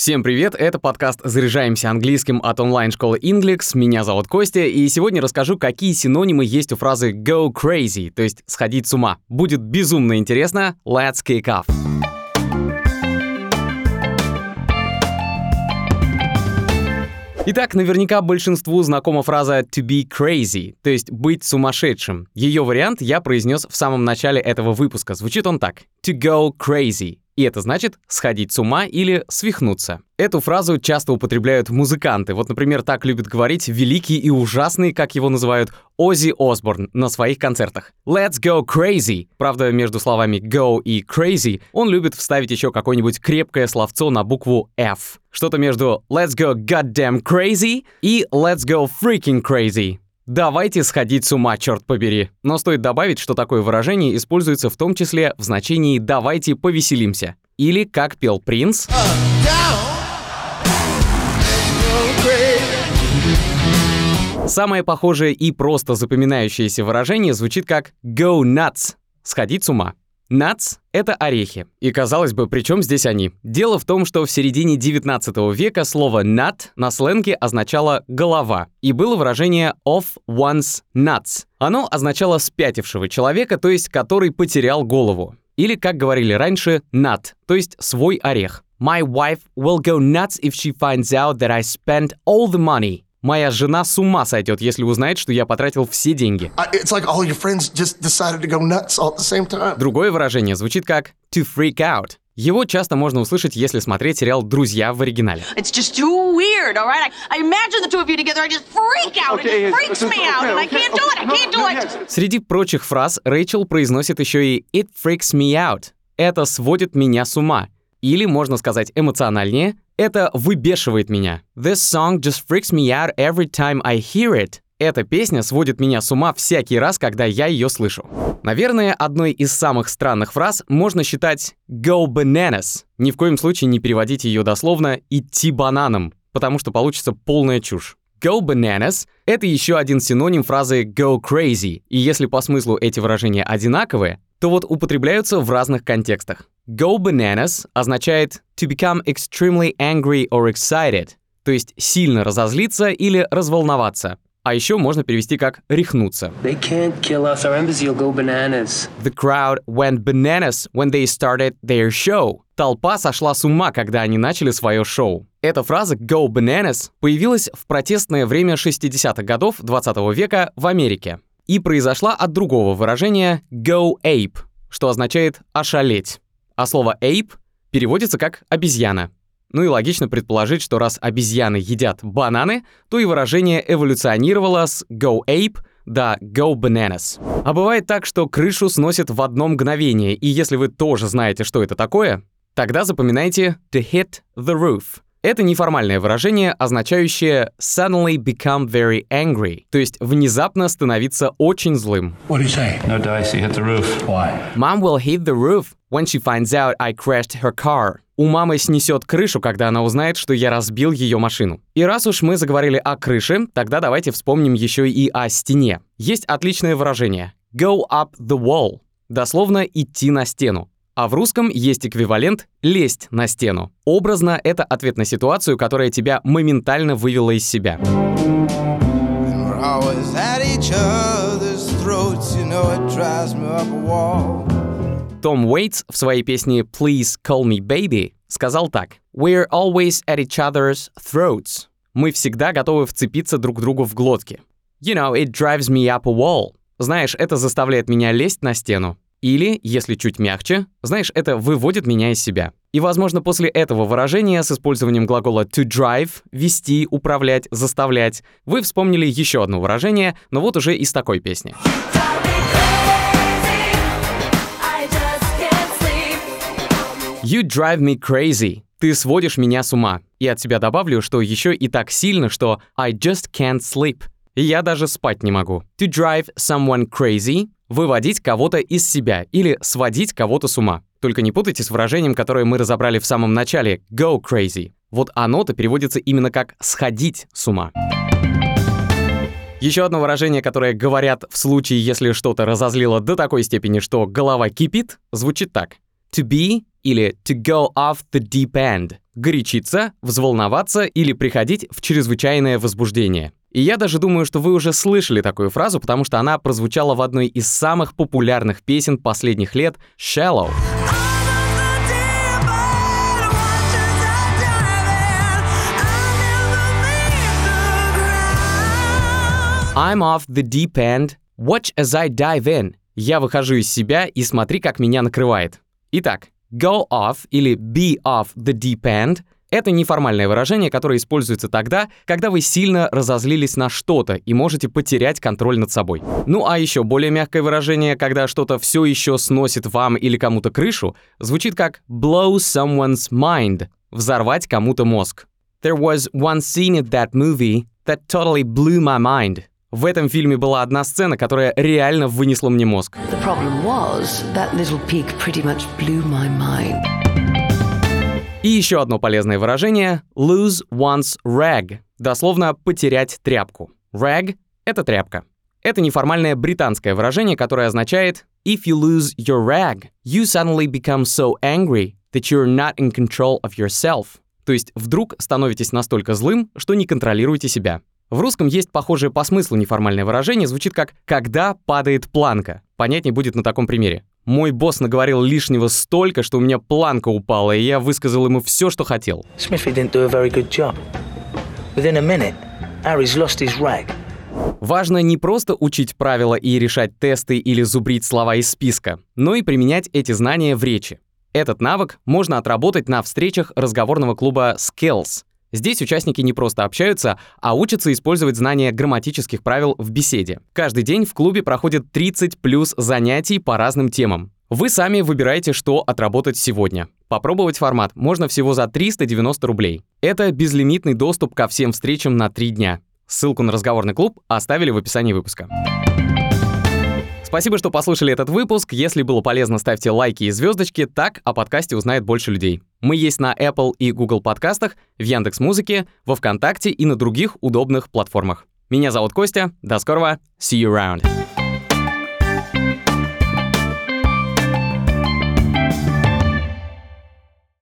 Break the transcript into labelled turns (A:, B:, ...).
A: Всем привет, это подкаст «Заряжаемся английским» от онлайн-школы Inglix. Меня зовут Костя, и сегодня расскажу, какие синонимы есть у фразы «go crazy», то есть «сходить с ума». Будет безумно интересно. Let's kick off! Итак, наверняка большинству знакома фраза to be crazy, то есть быть сумасшедшим. Ее вариант я произнес в самом начале этого выпуска. Звучит он так: to go crazy. И это значит сходить с ума или свихнуться. Эту фразу часто употребляют музыканты. Вот, например, так любит говорить великий и ужасный, как его называют, Оззи Осборн на своих концертах. Let's go crazy. Правда, между словами go и crazy он любит вставить еще какое-нибудь крепкое словцо на букву F. Что-то между let's go goddamn crazy и let's go freaking crazy. Давайте сходить с ума, черт побери. Но стоит добавить, что такое выражение используется в том числе в значении «давайте повеселимся». Или, как пел Принц... Самое похожее и просто запоминающееся выражение звучит как «go nuts» — «сходить с ума». Nuts — это орехи. И казалось бы, при чем здесь они? Дело в том, что в середине 19 века слово nut на сленге означало «голова». И было выражение off one's nuts. Оно означало спятившего человека, то есть который потерял голову. Или, как говорили раньше, nut, то есть свой орех. My wife will go nuts if she finds out that I spent all the money Моя жена с ума сойдет, если узнает, что я потратил все деньги. Другое выражение звучит как to freak out. Его часто можно услышать, если смотреть сериал «Друзья» в оригинале. Среди прочих фраз Рэйчел произносит еще и «it freaks me out». Это сводит меня с ума. Или, можно сказать эмоциональнее, это выбешивает меня. This song just freaks me out every time I hear it. Эта песня сводит меня с ума всякий раз, когда я ее слышу. Наверное, одной из самых странных фраз можно считать «go bananas». Ни в коем случае не переводите ее дословно «идти бананом», потому что получится полная чушь. Go bananas — это еще один синоним фразы go crazy, и если по смыслу эти выражения одинаковые, то вот употребляются в разных контекстах. Go bananas означает to become extremely angry or excited, то есть сильно разозлиться или разволноваться. А еще можно перевести как «рехнуться». They can't kill us. Our embassy will go bananas. The crowd went bananas when they started their show. Толпа сошла с ума, когда они начали свое шоу. Эта фраза «go bananas» появилась в протестное время 60-х годов 20 века в Америке и произошла от другого выражения «go ape», что означает «ошалеть» а слово ape переводится как «обезьяна». Ну и логично предположить, что раз обезьяны едят бананы, то и выражение эволюционировало с go ape до go bananas. А бывает так, что крышу сносит в одно мгновение, и если вы тоже знаете, что это такое, тогда запоминайте to hit the roof. Это неформальное выражение, означающее suddenly become very angry, то есть внезапно становиться очень злым. What do you say? No dice, you hit the roof. Why? Mom will hit the roof when she finds out I crashed her car. У мамы снесет крышу, когда она узнает, что я разбил ее машину. И раз уж мы заговорили о крыше, тогда давайте вспомним еще и о стене. Есть отличное выражение go up the wall. Дословно идти на стену. А в русском есть эквивалент «лезть на стену». Образно это ответ на ситуацию, которая тебя моментально вывела из себя. Том Уэйтс в своей песне «Please Call Me Baby» сказал так. «We're always at each other's throats». Мы всегда готовы вцепиться друг другу в глотки. You know, it drives me up a wall. Знаешь, это заставляет меня лезть на стену. Или, если чуть мягче, знаешь, это выводит меня из себя. И, возможно, после этого выражения с использованием глагола to drive, вести, управлять, заставлять, вы вспомнили еще одно выражение, но вот уже из такой песни. You drive me crazy. Ты сводишь меня с ума. И от себя добавлю, что еще и так сильно, что I just can't sleep. Я даже спать не могу. To drive someone crazy — выводить кого-то из себя или сводить кого-то с ума. Только не путайте с выражением, которое мы разобрали в самом начале — go crazy. Вот оно-то переводится именно как «сходить с ума». Еще одно выражение, которое говорят в случае, если что-то разозлило до такой степени, что голова кипит, звучит так. To be или to go off the deep end — горячиться, взволноваться или приходить в чрезвычайное возбуждение. И я даже думаю, что вы уже слышали такую фразу, потому что она прозвучала в одной из самых популярных песен последних лет «Shallow». I'm off the deep end. Watch as I dive in. Я выхожу из себя и смотри, как меня накрывает. Итак, go off или be off the deep end — это неформальное выражение, которое используется тогда, когда вы сильно разозлились на что-то и можете потерять контроль над собой. Ну а еще более мягкое выражение, когда что-то все еще сносит вам или кому-то крышу, звучит как blow someone's mind — взорвать кому-то мозг. There was one scene in that movie that totally blew my mind. В этом фильме была одна сцена, которая реально вынесла мне мозг. И еще одно полезное выражение — lose one's rag, дословно «потерять тряпку». Rag — это тряпка. Это неформальное британское выражение, которое означает «if you lose your rag, you suddenly become so angry that you're not in control of yourself». То есть вдруг становитесь настолько злым, что не контролируете себя. В русском есть похожее по смыслу неформальное выражение, звучит как «когда падает планка». Понятнее будет на таком примере. Мой босс наговорил лишнего столько, что у меня планка упала, и я высказал ему все, что хотел. Важно не просто учить правила и решать тесты или зубрить слова из списка, но и применять эти знания в речи. Этот навык можно отработать на встречах разговорного клуба Skills — Здесь участники не просто общаются, а учатся использовать знания грамматических правил в беседе. Каждый день в клубе проходит 30 плюс занятий по разным темам. Вы сами выбираете, что отработать сегодня. Попробовать формат можно всего за 390 рублей. Это безлимитный доступ ко всем встречам на 3 дня. Ссылку на разговорный клуб оставили в описании выпуска. Спасибо, что послушали этот выпуск. Если было полезно, ставьте лайки и звездочки, так о подкасте узнает больше людей. Мы есть на Apple и Google подкастах, в Яндекс Музыке, во Вконтакте и на других удобных платформах. Меня зовут Костя. До скорого. See you around.